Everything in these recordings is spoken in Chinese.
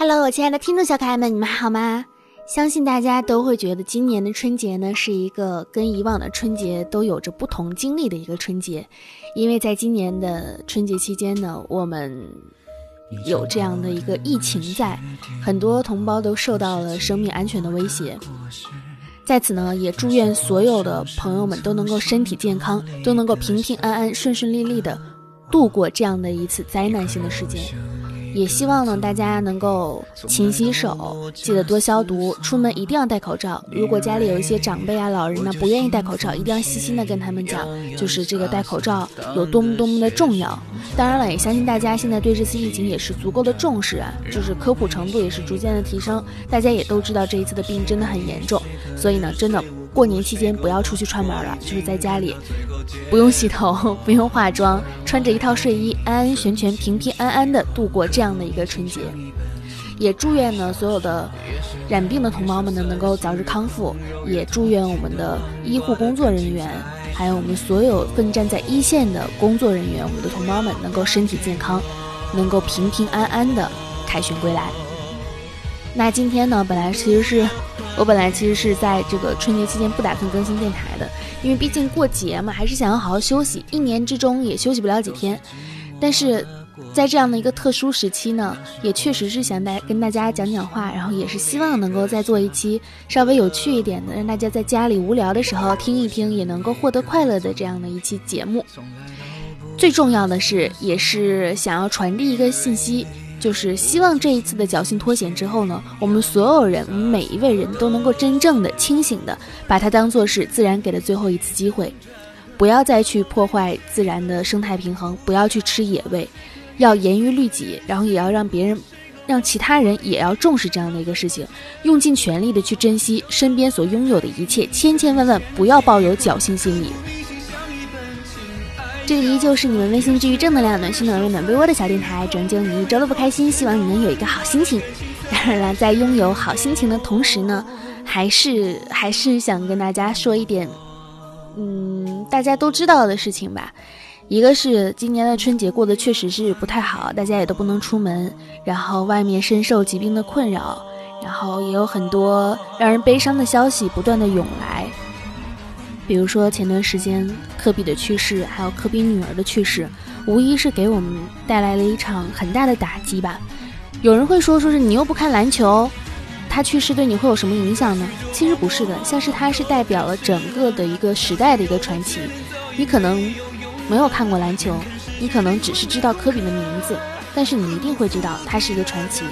Hello，我亲爱的听众小可爱们，你们好吗？相信大家都会觉得今年的春节呢，是一个跟以往的春节都有着不同经历的一个春节，因为在今年的春节期间呢，我们有这样的一个疫情在，很多同胞都受到了生命安全的威胁。在此呢，也祝愿所有的朋友们都能够身体健康，都能够平平安安、顺顺利利的度过这样的一次灾难性的事件。也希望呢，大家能够勤洗手，记得多消毒，出门一定要戴口罩。如果家里有一些长辈啊、老人呢，不愿意戴口罩，一定要细心的跟他们讲，就是这个戴口罩有多么多么的重要。当然了，也相信大家现在对这次疫情也是足够的重视啊，就是科普程度也是逐渐的提升。大家也都知道这一次的病真的很严重，所以呢，真的。过年期间不要出去串门了，就是在家里，不用洗头，不用化妆，穿着一套睡衣，安安全全、平平安安的度过这样的一个春节。也祝愿呢所有的染病的同胞们呢能够早日康复，也祝愿我们的医护工作人员，还有我们所有奋战在一线的工作人员，我们的同胞们能够身体健康，能够平平安安的凯旋归来。那今天呢，本来其实是。我本来其实是在这个春节期间不打算更新电台的，因为毕竟过节嘛，还是想要好好休息。一年之中也休息不了几天，但是在这样的一个特殊时期呢，也确实是想带跟大家讲讲话，然后也是希望能够再做一期稍微有趣一点的，让大家在家里无聊的时候听一听，也能够获得快乐的这样的一期节目。最重要的是，也是想要传递一个信息。就是希望这一次的侥幸脱险之后呢，我们所有人，我们每一位人都能够真正的清醒的把它当做是自然给的最后一次机会，不要再去破坏自然的生态平衡，不要去吃野味，要严于律己，然后也要让别人，让其他人也要重视这样的一个事情，用尽全力的去珍惜身边所拥有的一切，千千万万不要抱有侥幸心理。这里依旧是你们温馨治愈正能量、暖心暖胃暖被窝的小电台，拯救你一周的不开心。希望你能有一个好心情。当然了，在拥有好心情的同时呢，还是还是想跟大家说一点，嗯，大家都知道的事情吧。一个是今年的春节过得确实是不太好，大家也都不能出门，然后外面深受疾病的困扰，然后也有很多让人悲伤的消息不断的涌来。比如说前段时间科比的去世，还有科比女儿的去世，无疑是给我们带来了一场很大的打击吧。有人会说，说是你又不看篮球，他去世对你会有什么影响呢？其实不是的，像是他是代表了整个的一个时代的一个传奇。你可能没有看过篮球，你可能只是知道科比的名字，但是你一定会知道他是一个传奇。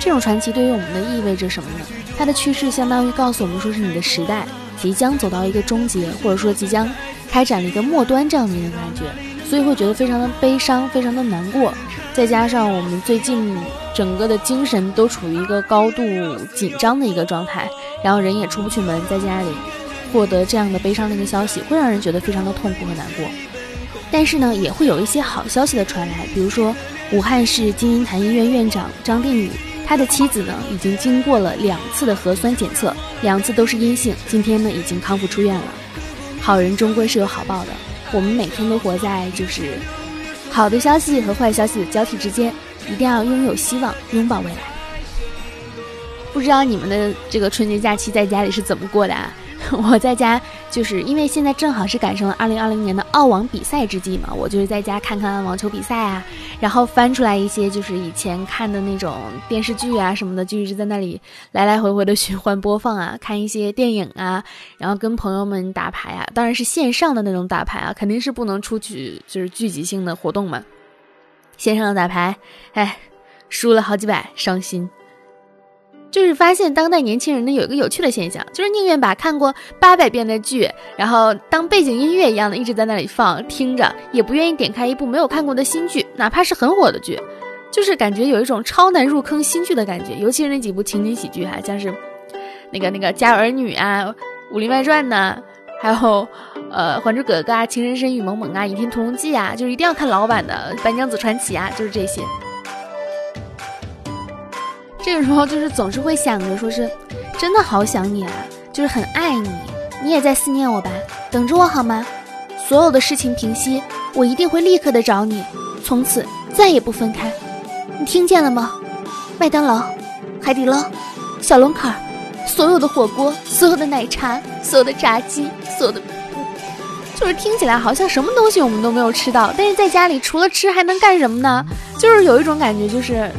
这种传奇对于我们的意味着什么呢？他的去世相当于告诉我们，说是你的时代。即将走到一个终结，或者说即将开展了一个末端这样的一个感觉，所以会觉得非常的悲伤，非常的难过。再加上我们最近整个的精神都处于一个高度紧张的一个状态，然后人也出不去门，在家里获得这样的悲伤的一个消息，会让人觉得非常的痛苦和难过。但是呢，也会有一些好消息的传来，比如说武汉市金银潭医院院长张定宇。他的妻子呢，已经经过了两次的核酸检测，两次都是阴性。今天呢，已经康复出院了。好人终归是有好报的。我们每天都活在就是好的消息和坏消息的交替之间，一定要拥有希望，拥抱未来。不知道你们的这个春节假期在家里是怎么过的啊？我在家，就是因为现在正好是赶上了二零二零年的澳网比赛之际嘛，我就是在家看看网球比赛啊，然后翻出来一些就是以前看的那种电视剧啊什么的，就一直在那里来来回回的循环播放啊，看一些电影啊，然后跟朋友们打牌啊，当然是线上的那种打牌啊，肯定是不能出去就是聚集性的活动嘛，线上的打牌，哎，输了好几百，伤心。就是发现当代年轻人呢有一个有趣的现象，就是宁愿把看过八百遍的剧，然后当背景音乐一样的一直在那里放听着，也不愿意点开一部没有看过的新剧，哪怕是很火的剧，就是感觉有一种超难入坑新剧的感觉。尤其是那几部情景喜剧哈，像是那个那个《家有儿女》啊，《武林外传》呐，还有呃《还珠格格》啊，《情深深雨蒙蒙》啊，《倚天屠龙记》啊，就是一定要看老版的《白娘子传奇》啊，就是这些。这个时候就是总是会想着，说是真的好想你啊，就是很爱你，你也在思念我吧？等着我好吗？所有的事情平息，我一定会立刻的找你，从此再也不分开。你听见了吗？麦当劳，海底捞、小龙坎儿，所有的火锅、所有的奶茶、所有的炸鸡、所有的，就是听起来好像什么东西我们都没有吃到，但是在家里除了吃还能干什么呢？就是有一种感觉，就是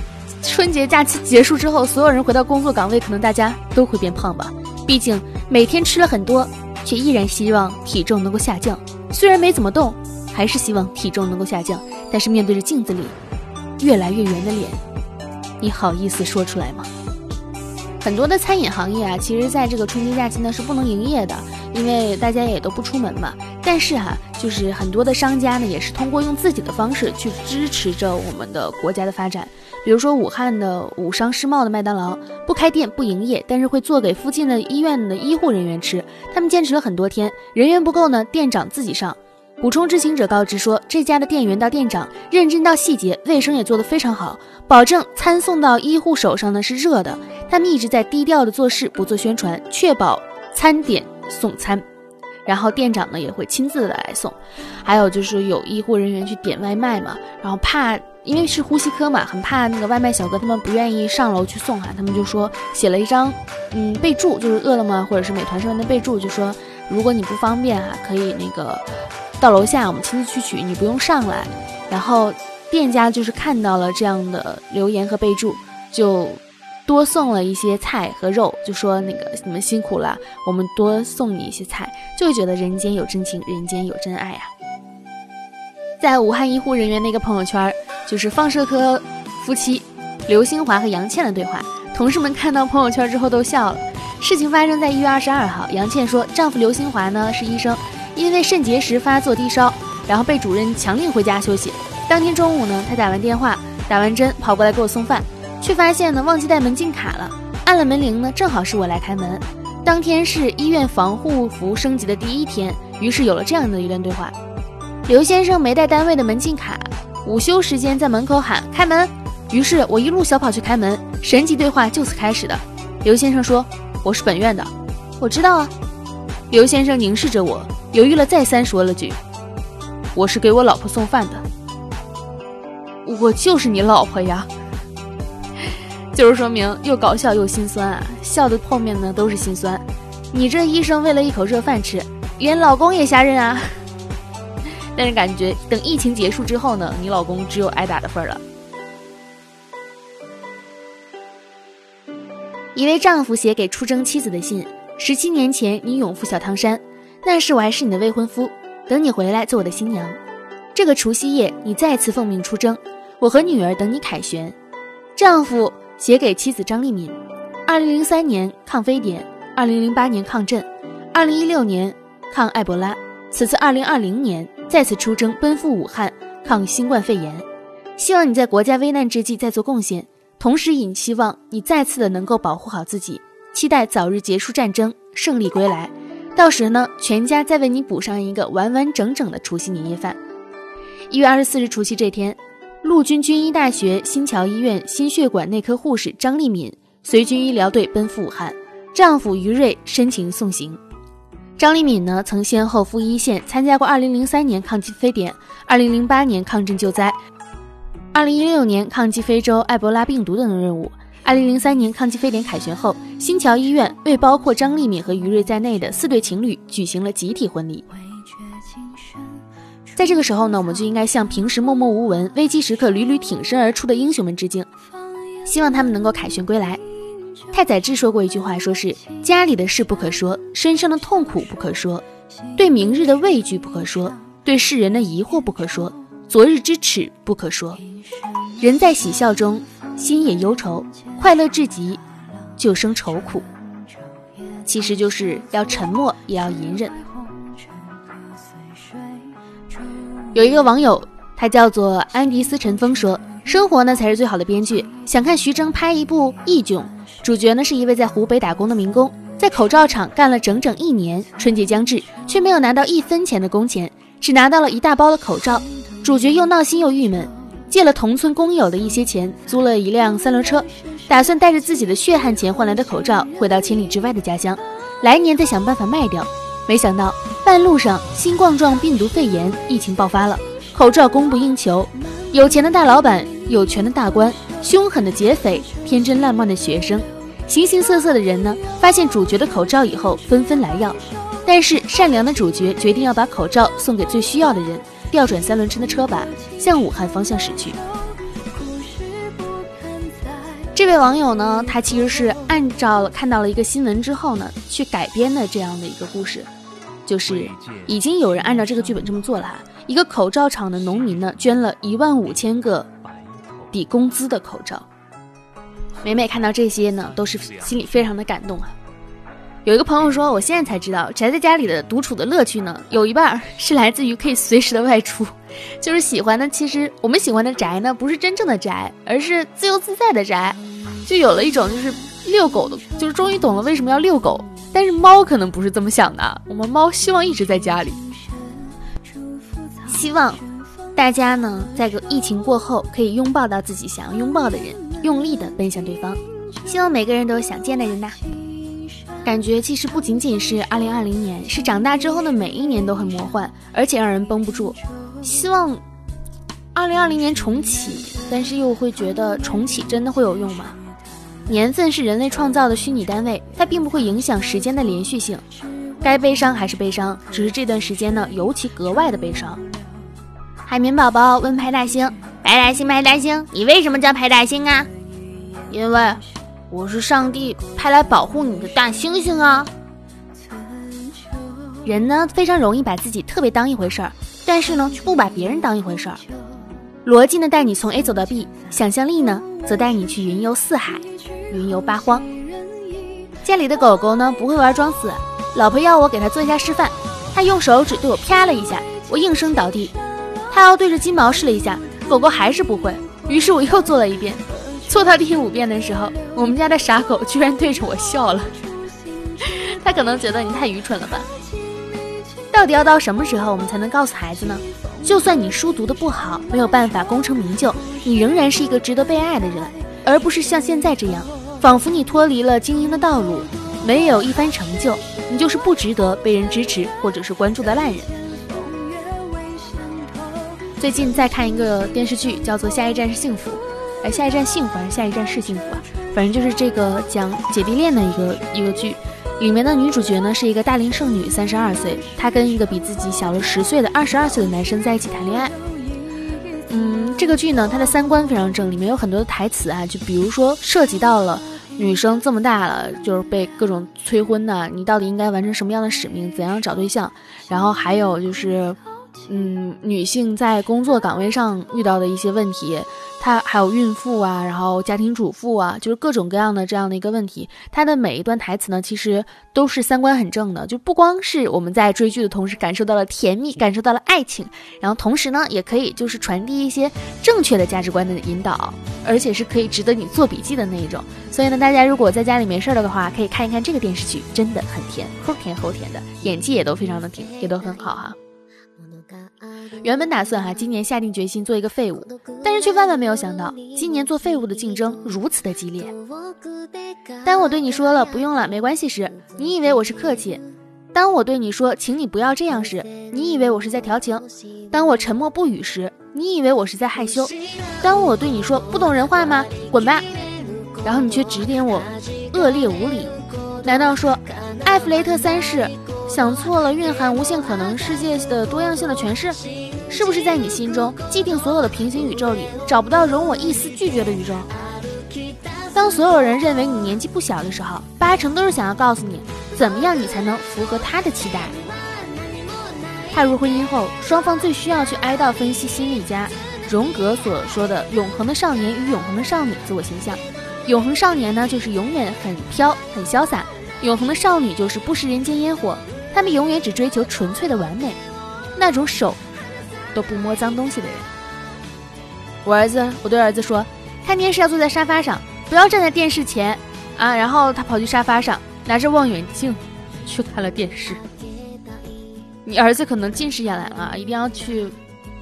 春节假期结束之后，所有人回到工作岗位，可能大家都会变胖吧。毕竟每天吃了很多，却依然希望体重能够下降。虽然没怎么动，还是希望体重能够下降。但是面对着镜子里越来越圆的脸，你好意思说出来吗？很多的餐饮行业啊，其实在这个春节假期呢是不能营业的，因为大家也都不出门嘛。但是哈，就是很多的商家呢，也是通过用自己的方式去支持着我们的国家的发展。比如说武汉的武商世贸的麦当劳不开店不营业，但是会做给附近的医院的医护人员吃。他们坚持了很多天，人员不够呢，店长自己上。补充知情者告知说，这家的店员到店长认真到细节，卫生也做得非常好，保证餐送到医护手上呢是热的。他们一直在低调的做事，不做宣传，确保餐点送餐。然后店长呢也会亲自的来送。还有就是有医护人员去点外卖嘛，然后怕因为是呼吸科嘛，很怕那个外卖小哥他们不愿意上楼去送哈，他们就说写了一张嗯备注，就是饿了么或者是美团上面的备注，就说如果你不方便哈，可以那个。到楼下，我们亲自去取，你不用上来。然后店家就是看到了这样的留言和备注，就多送了一些菜和肉，就说那个你们辛苦了，我们多送你一些菜，就觉得人间有真情，人间有真爱啊。在武汉医护人员那个朋友圈，就是放射科夫妻刘新华和杨倩的对话，同事们看到朋友圈之后都笑了。事情发生在一月二十二号，杨倩说，丈夫刘新华呢是医生。因为肾结石发作低烧，然后被主任强令回家休息。当天中午呢，他打完电话、打完针，跑过来给我送饭，却发现呢忘记带门禁卡了。按了门铃呢，正好是我来开门。当天是医院防护服升级的第一天，于是有了这样的一段对话：刘先生没带单位的门禁卡，午休时间在门口喊开门，于是我一路小跑去开门。神级对话就此开始的。刘先生说：“我是本院的，我知道啊。”刘先生凝视着我。犹豫了再三，说了句：“我是给我老婆送饭的，我就是你老婆呀。”就是说明又搞笑又心酸啊，笑的后面呢都是心酸。你这医生为了一口热饭吃，连老公也瞎认啊。但是感觉等疫情结束之后呢，你老公只有挨打的份儿了。一位丈夫写给出征妻子的信：十七年前，你永赴小汤山。那时我还是你的未婚夫，等你回来做我的新娘。这个除夕夜，你再次奉命出征，我和女儿等你凯旋。丈夫写给妻子张丽敏：二零零三年抗非典，二零零八年抗震，二零一六年抗埃博拉，此次二零二零年再次出征，奔赴武汉抗新冠肺炎。希望你在国家危难之际再做贡献，同时也希望你再次的能够保护好自己。期待早日结束战争，胜利归来。到时呢，全家再为你补上一个完完整整的除夕年夜饭。一月二十四日除夕这天，陆军军医大学新桥医院心血管内科护士张丽敏随军医疗队奔赴武汉，丈夫于瑞深情送行。张丽敏呢，曾先后赴一线参加过二零零三年抗击非典、二零零八年抗震救灾、二零一六年抗击非洲埃博拉病毒等任务。二零零三年抗击非典凯旋后，新桥医院为包括张丽敏和于瑞在内的四对情侣举行了集体婚礼。在这个时候呢，我们就应该向平时默默无闻、危机时刻屡屡挺身而出的英雄们致敬，希望他们能够凯旋归来。太宰治说过一句话，说是家里的事不可说，身上的痛苦不可说，对明日的畏惧不可说，对世人的疑惑不可说，昨日之耻不可说。人在喜笑中。心也忧愁，快乐至极，就生愁苦。其实就是要沉默，也要隐忍。有一个网友，他叫做安迪斯陈峰，说：“生活呢才是最好的编剧。想看徐峥拍一部《义囧》，主角呢是一位在湖北打工的民工，在口罩厂干了整整一年，春节将至，却没有拿到一分钱的工钱，只拿到了一大包的口罩。主角又闹心又郁闷。”借了同村工友的一些钱，租了一辆三轮车，打算带着自己的血汗钱换来的口罩回到千里之外的家乡，来年再想办法卖掉。没想到半路上新冠状病毒肺炎疫情爆发了，口罩供不应求。有钱的大老板、有权的大官凶狠的劫匪、天真烂漫的学生、形形色色的人呢，发现主角的口罩以后纷纷来要。但是善良的主角决定要把口罩送给最需要的人，调转三轮车的车把，向武汉方向驶去。这位网友呢，他其实是按照看到了一个新闻之后呢，去改编的这样的一个故事，就是已经有人按照这个剧本这么做了。一个口罩厂的农民呢，捐了一万五千个抵工资的口罩。每每看到这些呢，都是心里非常的感动啊。有一个朋友说，我现在才知道，宅在家里的独处的乐趣呢，有一半是来自于可以随时的外出，就是喜欢的。其实我们喜欢的宅呢，不是真正的宅，而是自由自在的宅，就有了一种就是遛狗的，就是终于懂了为什么要遛狗。但是猫可能不是这么想的，我们猫希望一直在家里。希望大家呢，在个疫情过后，可以拥抱到自己想要拥抱的人，用力的奔向对方。希望每个人都有想见的人呐。感觉其实不仅仅是二零二零年，是长大之后的每一年都很魔幻，而且让人绷不住。希望二零二零年重启，但是又会觉得重启真的会有用吗？年份是人类创造的虚拟单位，它并不会影响时间的连续性。该悲伤还是悲伤，只是这段时间呢尤其格外的悲伤。海绵宝宝问派大星：“派大星，派大星，你为什么叫派大星啊？”因为。我是上帝派来保护你的大猩猩啊！人呢非常容易把自己特别当一回事儿，但是呢却不把别人当一回事儿。逻辑呢带你从 A 走到 B，想象力呢则带你去云游四海，云游八荒。家里的狗狗呢不会玩装死，老婆要我给它做一下示范，它用手指对我啪了一下，我应声倒地。它要对着金毛试了一下，狗狗还是不会，于是我又做了一遍。做到第五遍的时候，我们家的傻狗居然对着我笑了。他可能觉得你太愚蠢了吧？到底要到什么时候，我们才能告诉孩子呢？就算你书读的不好，没有办法功成名就，你仍然是一个值得被爱的人，而不是像现在这样，仿佛你脱离了精英的道路，没有一番成就，你就是不值得被人支持或者是关注的烂人。最近在看一个电视剧，叫做《下一站是幸福》。哎，下一站幸福还是下一站是幸福啊？反正就是这个讲姐弟恋的一个一个剧，里面的女主角呢是一个大龄剩女，三十二岁，她跟一个比自己小了十岁的二十二岁的男生在一起谈恋爱。这个剧呢，它的三观非常正，里面有很多的台词啊，就比如说涉及到了女生这么大了，就是被各种催婚呐，你到底应该完成什么样的使命，怎样找对象？然后还有就是，嗯，女性在工作岗位上遇到的一些问题。她还有孕妇啊，然后家庭主妇啊，就是各种各样的这样的一个问题。她的每一段台词呢，其实都是三观很正的，就不光是我们在追剧的同时感受到了甜蜜，感受到了爱情，然后同时呢，也可以就是传递一些正确的价值观的引导，而且是可以值得你做笔记的那一种。所以呢，大家如果在家里没事了的话，可以看一看这个电视剧，真的很甜，齁甜齁甜的，演技也都非常的甜，也都很好哈。原本打算哈今年下定决心做一个废物，但是却万万没有想到，今年做废物的竞争如此的激烈。当我对你说了不用了，没关系时，你以为我是客气；当我对你说请你不要这样时，你以为我是在调情；当我沉默不语时，你以为我是在害羞；当我对你说不懂人话吗？滚吧！然后你却指点我恶劣无礼。难道说艾弗雷特三世？想错了，蕴含无限可能世界的多样性的诠释，是不是在你心中既定所有的平行宇宙里找不到容我一丝拒绝的宇宙？当所有人认为你年纪不小的时候，八成都是想要告诉你，怎么样你才能符合他的期待。踏入婚姻后，双方最需要去哀悼分析心理家荣格所说的永恒的少年与永恒的少女自我形象。永恒少年呢，就是永远很飘很潇洒；永恒的少女就是不食人间烟火。他们永远只追求纯粹的完美，那种手都不摸脏东西的人。我儿子，我对儿子说，看电视要坐在沙发上，不要站在电视前啊。然后他跑去沙发上，拿着望远镜去看了电视。你儿子可能近视眼来了，一定要去，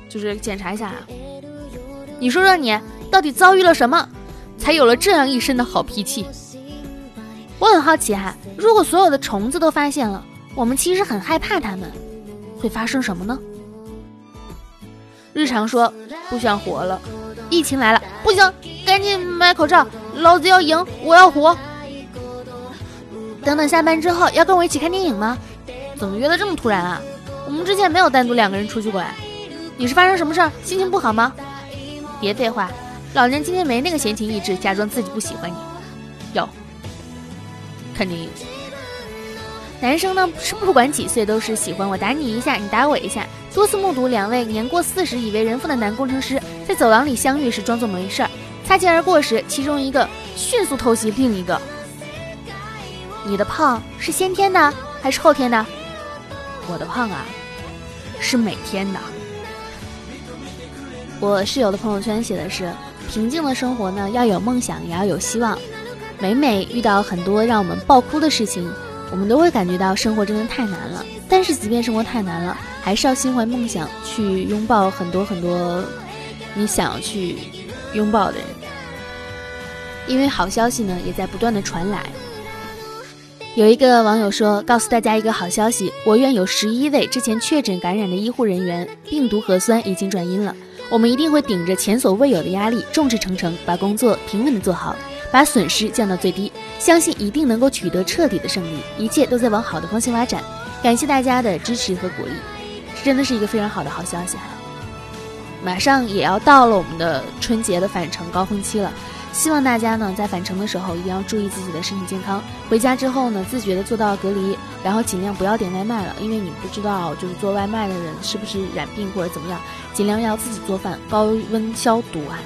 就是检查一下啊。你说说你到底遭遇了什么，才有了这样一身的好脾气？我很好奇哈，如果所有的虫子都发现了。我们其实很害怕他们，会发生什么呢？日常说不想活了，疫情来了不行，赶紧买口罩，老子要赢，我要活。等等，下班之后要跟我一起看电影吗？怎么约的这么突然啊？我们之前没有单独两个人出去过呀。你是发生什么事儿？心情不好吗？别废话，老娘今天没那个闲情逸致，假装自己不喜欢你。有，看电影。男生呢是不管几岁都是喜欢我打你一下，你打我一下。多次目睹两位年过四十已为人父的男工程师在走廊里相遇时装作没事儿，擦肩而过时，其中一个迅速偷袭另一个。你的胖是先天的还是后天的？我的胖啊，是每天的。我室友的朋友圈写的是：平静的生活呢，要有梦想，也要有希望。每每遇到很多让我们爆哭的事情，我们都会感觉到生活真的太难了。但是，即便生活太难了，还是要心怀梦想，去拥抱很多很多你想要去拥抱的人。因为好消息呢，也在不断的传来。有一个网友说：“告诉大家一个好消息，我院有十一位之前确诊感染的医护人员病毒核酸已经转阴了。我们一定会顶着前所未有的压力，众志成城，把工作平稳的做好，把损失降到最低。相信一定能够取得彻底的胜利，一切都在往好的方向发展。感谢大家的支持和鼓励，这真的是一个非常好的好消息哈！马上也要到了我们的春节的返程高峰期了。”希望大家呢在返程的时候一定要注意自己的身体健康。回家之后呢，自觉的做到隔离，然后尽量不要点外卖了，因为你不知道就是做外卖的人是不是染病或者怎么样，尽量要自己做饭，高温消毒啊。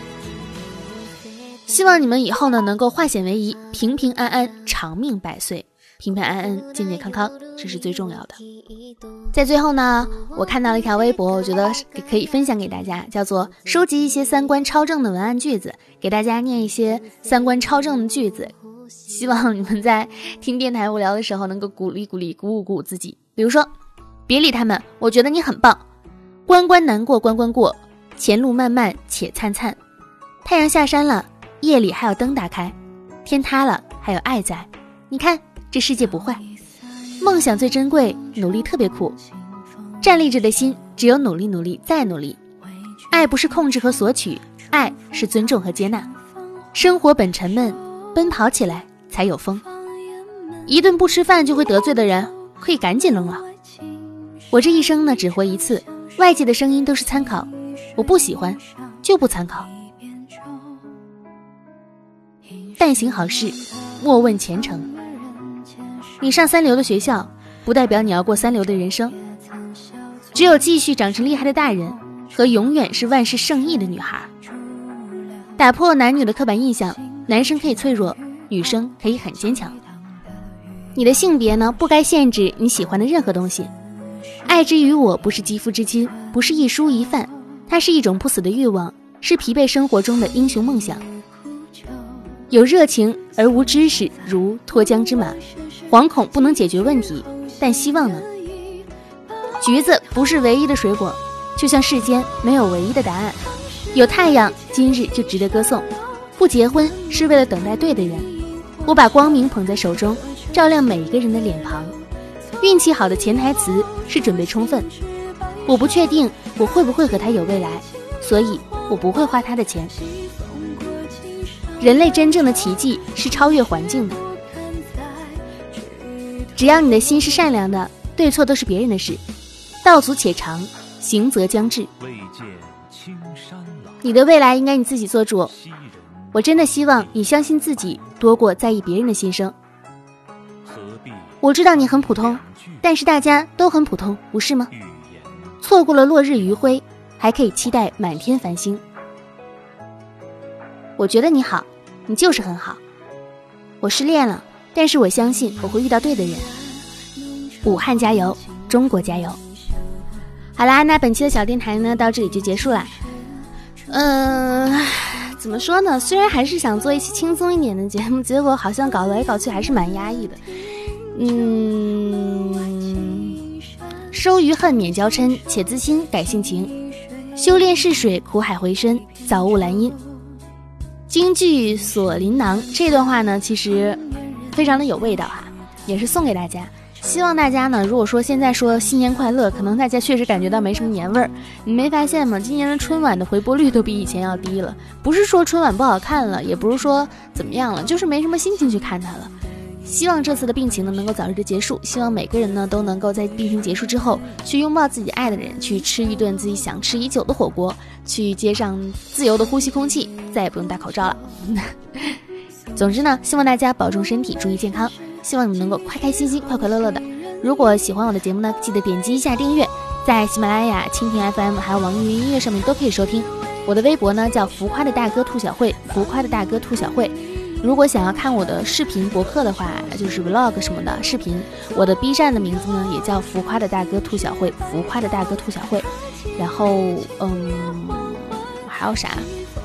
希望你们以后呢能够化险为夷，平平安安，长命百岁。平平安安、健健康康，这是最重要的。在最后呢，我看到了一条微博，我觉得可以分享给大家，叫做“收集一些三观超正的文案句子”，给大家念一些三观超正的句子，希望你们在听电台无聊的时候能够鼓励鼓励、鼓舞鼓舞自己。比如说，别理他们，我觉得你很棒。关关难过关关过，前路漫漫且灿灿。太阳下山了，夜里还有灯打开，天塌了还有爱在。你看。这世界不坏，梦想最珍贵，努力特别苦。站立着的心，只有努力，努力再努力。爱不是控制和索取，爱是尊重和接纳。生活本沉闷，奔跑起来才有风。一顿不吃饭就会得罪的人，可以赶紧扔了。我这一生呢，只活一次，外界的声音都是参考，我不喜欢就不参考。但行好事，莫问前程。你上三流的学校，不代表你要过三流的人生。只有继续长成厉害的大人，和永远是万事胜意的女孩。打破男女的刻板印象，男生可以脆弱，女生可以很坚强。你的性别呢，不该限制你喜欢的任何东西。爱之于我，不是肌肤之亲，不是一蔬一饭，它是一种不死的欲望，是疲惫生活中的英雄梦想。有热情而无知识，如脱缰之马。惶恐不能解决问题，但希望呢？橘子不是唯一的水果，就像世间没有唯一的答案。有太阳，今日就值得歌颂。不结婚是为了等待对的人。我把光明捧在手中，照亮每一个人的脸庞。运气好的潜台词是准备充分。我不确定我会不会和他有未来，所以我不会花他的钱。人类真正的奇迹是超越环境的。只要你的心是善良的，对错都是别人的事。道阻且长，行则将至。你的未来应该你自己做主。我真的希望你相信自己，多过在意别人的心声。我知道你很普通，但是大家都很普通，不是吗？错过了落日余晖，还可以期待满天繁星。我觉得你好，你就是很好。我失恋了。但是我相信我会遇到对的人。武汉加油，中国加油！好啦，那本期的小电台呢，到这里就结束了。嗯，怎么说呢？虽然还是想做一期轻松一点的节目，结果好像搞来搞去还是蛮压抑的。嗯，收余恨，免娇嗔，且自心，改性情。修炼试水，苦海回身，早悟兰因。京剧锁麟囊这段话呢，其实。非常的有味道哈，也是送给大家。希望大家呢，如果说现在说新年快乐，可能大家确实感觉到没什么年味儿。你没发现吗？今年的春晚的回播率都比以前要低了。不是说春晚不好看了，也不是说怎么样了，就是没什么心情去看它了。希望这次的病情呢能够早日的结束。希望每个人呢都能够在病情结束之后，去拥抱自己爱的人，去吃一顿自己想吃已久的火锅，去街上自由的呼吸空气，再也不用戴口罩了。总之呢，希望大家保重身体，注意健康。希望你们能够开开心心、快快乐乐的。如果喜欢我的节目呢，记得点击一下订阅，在喜马拉雅、蜻蜓 FM 还有网易云音乐上面都可以收听。我的微博呢叫浮夸的大哥兔小慧，浮夸的大哥兔小慧。如果想要看我的视频博客的话，就是 vlog 什么的视频，我的 B 站的名字呢也叫浮夸的大哥兔小慧，浮夸的大哥兔小慧。然后，嗯，还有啥？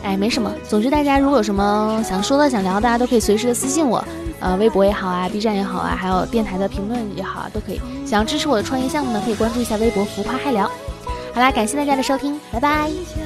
哎，没什么。总之，大家如果有什么想说的、想聊的，大家都可以随时的私信我。呃，微博也好啊，B 站也好啊，还有电台的评论也好啊，都可以。想要支持我的创业项目呢，可以关注一下微博“浮夸嗨聊”。好啦，感谢大家的收听，拜拜。